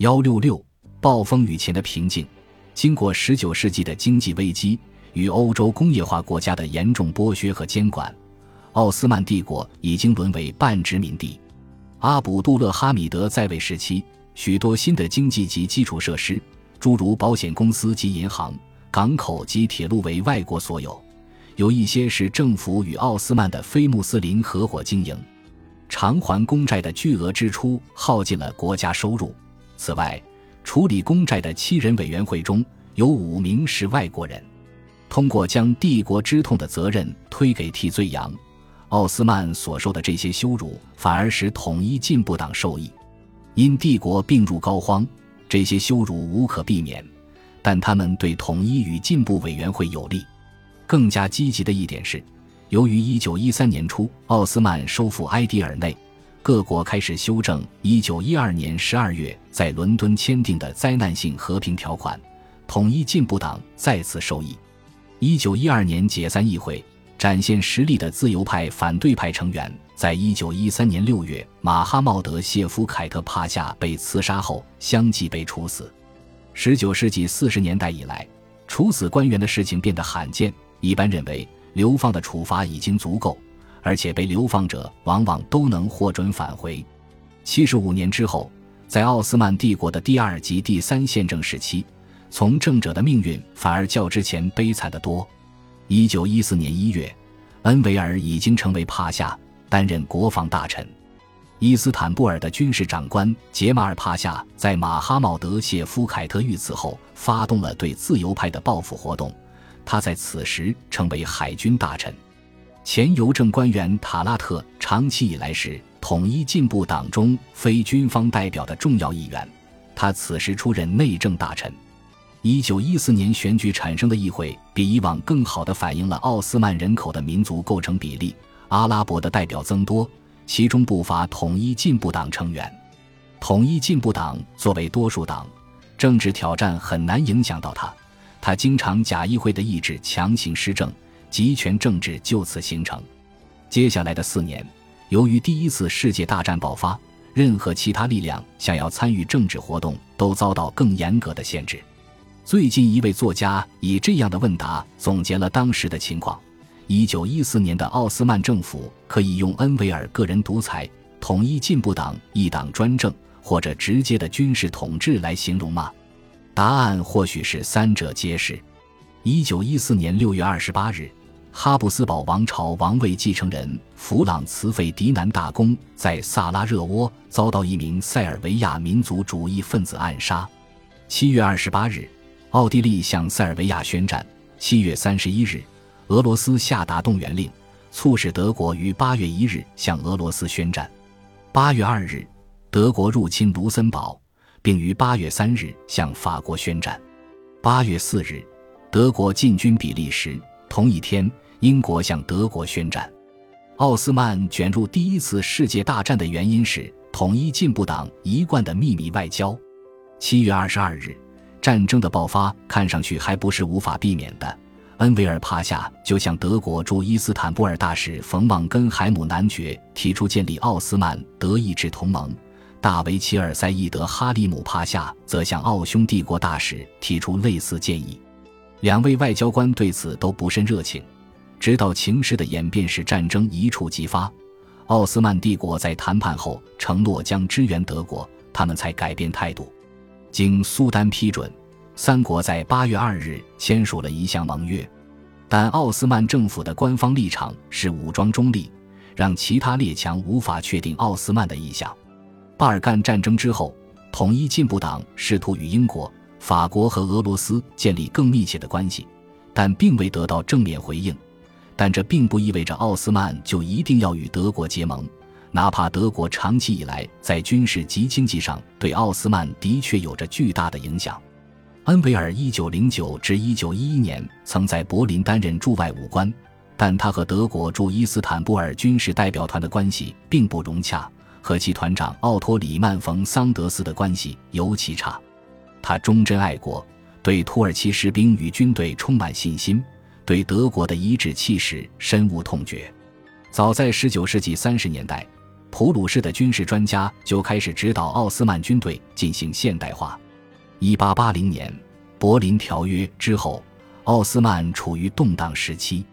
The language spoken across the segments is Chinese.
幺六六暴风雨前的平静。经过十九世纪的经济危机与欧洲工业化国家的严重剥削和监管，奥斯曼帝国已经沦为半殖民地。阿卜杜勒哈米德在位时期，许多新的经济及基础设施，诸如保险公司及银行、港口及铁路为外国所有，有一些是政府与奥斯曼的非穆斯林合伙经营。偿还公债的巨额支出耗尽了国家收入。此外，处理公债的七人委员会中有五名是外国人。通过将帝国之痛的责任推给替罪羊，奥斯曼所受的这些羞辱反而使统一进步党受益。因帝国病入膏肓，这些羞辱无可避免，但他们对统一与进步委员会有利。更加积极的一点是。由于1913年初奥斯曼收复埃迪尔内，各国开始修正1912年12月在伦敦签订的灾难性和平条款，统一进步党再次受益。1912年解散议会，展现实力的自由派反对派成员，在1913年6月马哈茂德谢夫凯特帕夏被刺杀后，相继被处死。19世纪40年代以来，处死官员的事情变得罕见，一般认为。流放的处罚已经足够，而且被流放者往往都能获准返回。七十五年之后，在奥斯曼帝国的第二及第三宪政时期，从政者的命运反而较之前悲惨得多。一九一四年一月，恩维尔已经成为帕夏，担任国防大臣。伊斯坦布尔的军事长官杰马尔帕夏在马哈茂德谢夫凯特遇刺后，发动了对自由派的报复活动。他在此时成为海军大臣，前邮政官员塔拉特长期以来是统一进步党中非军方代表的重要一员。他此时出任内政大臣。一九一四年选举产生的议会比以往更好地反映了奥斯曼人口的民族构成比例，阿拉伯的代表增多，其中不乏统一进步党成员。统一进步党作为多数党，政治挑战很难影响到他。他经常假议会的意志强行施政，集权政治就此形成。接下来的四年，由于第一次世界大战爆发，任何其他力量想要参与政治活动都遭到更严格的限制。最近一位作家以这样的问答总结了当时的情况：一九一四年的奥斯曼政府可以用恩维尔个人独裁、统一进步党一党专政或者直接的军事统治来形容吗？答案或许是三者皆是。一九一四年六月二十八日，哈布斯堡王朝王位继承人弗朗茨费迪南大公在萨拉热窝遭到一名塞尔维亚民族主义分子暗杀。七月二十八日，奥地利向塞尔维亚宣战。七月三十一日，俄罗斯下达动员令，促使德国于八月一日向俄罗斯宣战。八月二日，德国入侵卢森堡。并于八月三日向法国宣战。八月四日，德国进军比利时。同一天，英国向德国宣战。奥斯曼卷入第一次世界大战的原因是统一进步党一贯的秘密外交。七月二十二日，战争的爆发看上去还不是无法避免的。恩维尔帕夏就向德国驻伊斯坦布尔大使冯旺根海姆男爵提出建立奥斯曼德意志同盟。大维齐尔塞伊德哈利姆帕夏则向奥匈帝国大使提出类似建议，两位外交官对此都不甚热情。直到情势的演变使战争一触即发，奥斯曼帝国在谈判后承诺将支援德国，他们才改变态度。经苏丹批准，三国在八月二日签署了一项盟约，但奥斯曼政府的官方立场是武装中立，让其他列强无法确定奥斯曼的意向。巴尔干战争之后，统一进步党试图与英国、法国和俄罗斯建立更密切的关系，但并未得到正面回应。但这并不意味着奥斯曼就一定要与德国结盟，哪怕德国长期以来在军事及经济上对奥斯曼的确有着巨大的影响。恩维尔1909至1911年曾在柏林担任驻外武官，但他和德国驻伊斯坦布尔军事代表团的关系并不融洽。和其团长奥托·里曼·冯·桑德斯的关系尤其差。他忠贞爱国，对土耳其士兵与军队充满信心，对德国的颐指气使深恶痛绝。早在19世纪30年代，普鲁士的军事专家就开始指导奥斯曼军队进行现代化。一八八零年，柏林条约之后，奥斯曼处于动荡时期。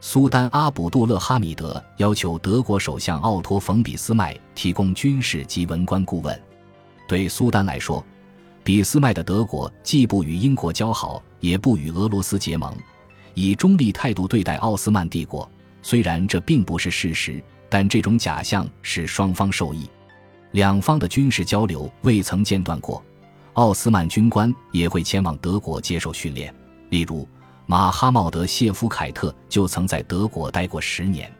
苏丹阿卜杜勒哈米德要求德国首相奥托·冯·俾斯麦提供军事及文官顾问。对苏丹来说，俾斯麦的德国既不与英国交好，也不与俄罗斯结盟，以中立态度对待奥斯曼帝国。虽然这并不是事实，但这种假象使双方受益。两方的军事交流未曾间断过，奥斯曼军官也会前往德国接受训练，例如。马哈茂德·谢夫凯特就曾在德国待过十年，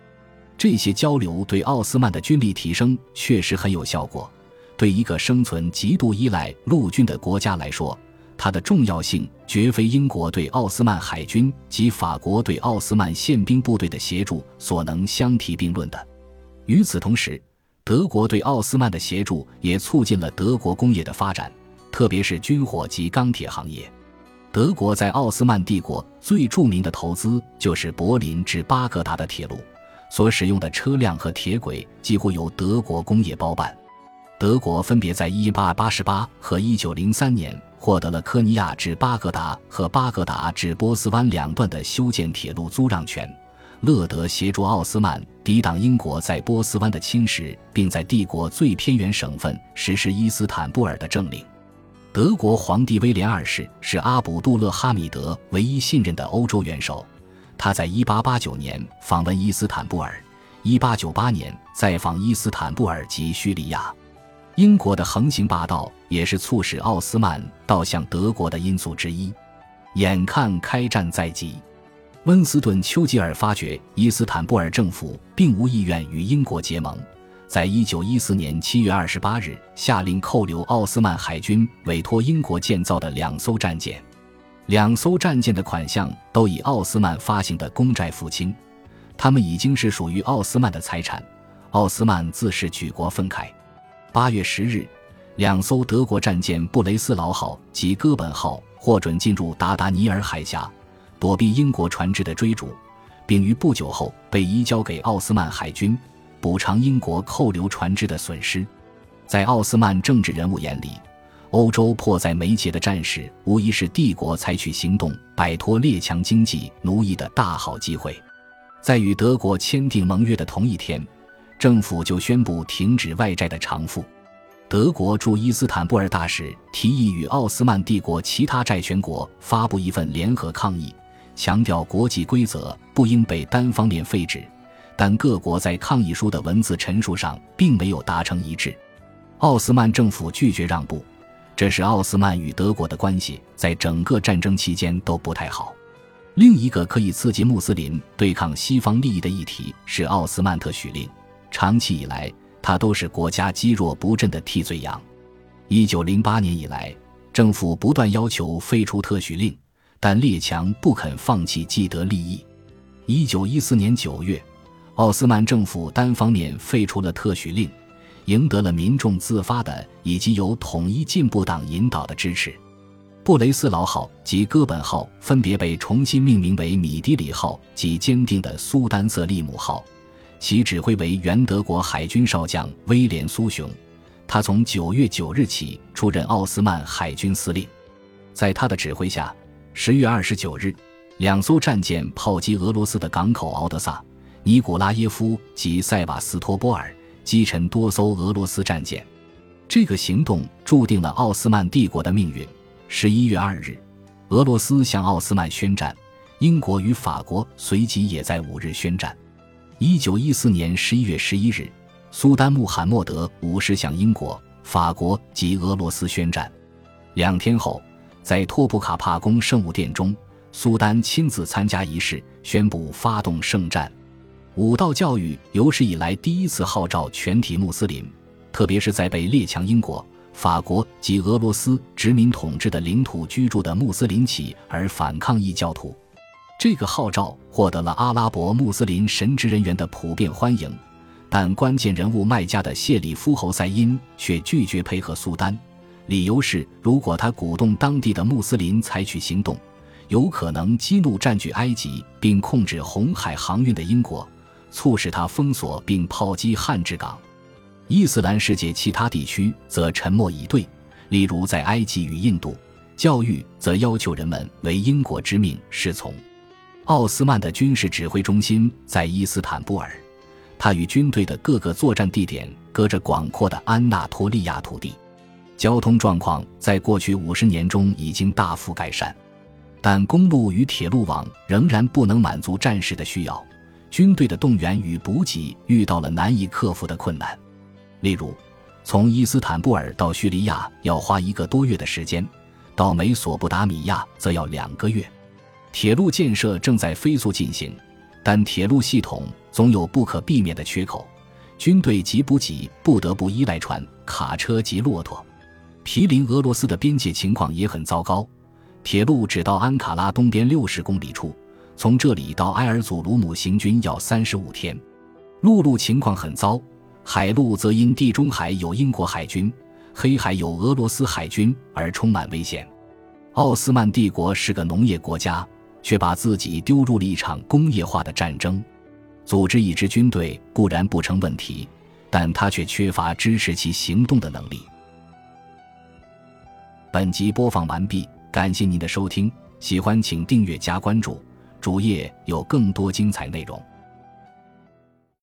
这些交流对奥斯曼的军力提升确实很有效果。对一个生存极度依赖陆军的国家来说，它的重要性绝非英国对奥斯曼海军及法国对奥斯曼宪兵部队的协助所能相提并论的。与此同时，德国对奥斯曼的协助也促进了德国工业的发展，特别是军火及钢铁行业。德国在奥斯曼帝国最著名的投资就是柏林至巴格达的铁路，所使用的车辆和铁轨几乎由德国工业包办。德国分别在1888和1903年获得了科尼亚至巴格达和巴格达至波斯湾两段的修建铁路租让权。乐德协助奥斯曼抵挡英国在波斯湾的侵蚀，并在帝国最偏远省份实施伊斯坦布尔的政令。德国皇帝威廉二世是阿卜杜勒哈米德唯一信任的欧洲元首。他在1889年访问伊斯坦布尔，1898年再访伊斯坦布尔及叙利亚。英国的横行霸道也是促使奥斯曼倒向德国的因素之一。眼看开战在即，温斯顿·丘吉尔发觉伊斯坦布尔政府并无意愿与英国结盟。在一九一四年七月二十八日，下令扣留奥斯曼海军委托英国建造的两艘战舰，两艘战舰的款项都以奥斯曼发行的公债付清，他们已经是属于奥斯曼的财产。奥斯曼自是举国愤慨。八月十日，两艘德国战舰布雷斯劳号及哥本号获准进入达达尼尔海峡，躲避英国船只的追逐，并于不久后被移交给奥斯曼海军。补偿英国扣留船只的损失，在奥斯曼政治人物眼里，欧洲迫在眉睫的战事无疑是帝国采取行动摆脱列强经济奴役的大好机会。在与德国签订盟约的同一天，政府就宣布停止外债的偿付。德国驻伊斯坦布尔大使提议与奥斯曼帝国其他债权国发布一份联合抗议，强调国际规则不应被单方面废止。但各国在抗议书的文字陈述上并没有达成一致，奥斯曼政府拒绝让步，这使奥斯曼与德国的关系在整个战争期间都不太好。另一个可以刺激穆斯林对抗西方利益的议题是奥斯曼特许令，长期以来，它都是国家积弱不振的替罪羊。一九零八年以来，政府不断要求废除特许令，但列强不肯放弃既得利益。一九一四年九月。奥斯曼政府单方面废除了特许令，赢得了民众自发的以及由统一进步党引导的支持。布雷斯劳号及哥本号分别被重新命名为米迪里号及坚定的苏丹瑟利姆号，其指挥为原德国海军少将威廉苏雄，他从九月九日起出任奥斯曼海军司令。在他的指挥下，十月二十九日，两艘战舰炮击俄罗斯的港口敖德萨。尼古拉耶夫及塞瓦斯托波尔击沉多艘俄罗斯战舰，这个行动注定了奥斯曼帝国的命运。十一月二日，俄罗斯向奥斯曼宣战，英国与法国随即也在五日宣战。一九一四年十一月十一日，苏丹穆罕默德五世向英国、法国及俄罗斯宣战。两天后，在托普卡帕宫圣物殿中，苏丹亲自参加仪式，宣布发动圣战。武道教育有史以来第一次号召全体穆斯林，特别是在被列强英国、法国及俄罗斯殖民统治的领土居住的穆斯林起而反抗异教徒。这个号召获得了阿拉伯穆斯林神职人员的普遍欢迎，但关键人物麦加的谢里夫侯赛因却拒绝配合苏丹，理由是如果他鼓动当地的穆斯林采取行动，有可能激怒占据埃及并控制红海航运的英国。促使他封锁并炮击汉治港。伊斯兰世界其他地区则沉默以对，例如在埃及与印度，教育则要求人们为英国之命是从。奥斯曼的军事指挥中心在伊斯坦布尔，他与军队的各个作战地点隔着广阔的安纳托利亚土地。交通状况在过去五十年中已经大幅改善，但公路与铁路网仍然不能满足战士的需要。军队的动员与补给遇到了难以克服的困难，例如，从伊斯坦布尔到叙利亚要花一个多月的时间，到美索不达米亚则要两个月。铁路建设正在飞速进行，但铁路系统总有不可避免的缺口，军队及补给不得不依赖船、卡车及骆驼。毗邻俄罗斯的边界情况也很糟糕，铁路只到安卡拉东边六十公里处。从这里到埃尔祖鲁姆行军要三十五天，陆路情况很糟，海路则因地中海有英国海军、黑海有俄罗斯海军而充满危险。奥斯曼帝国是个农业国家，却把自己丢入了一场工业化的战争。组织一支军队固然不成问题，但他却缺乏支持其行动的能力。本集播放完毕，感谢您的收听，喜欢请订阅加关注。主页有更多精彩内容。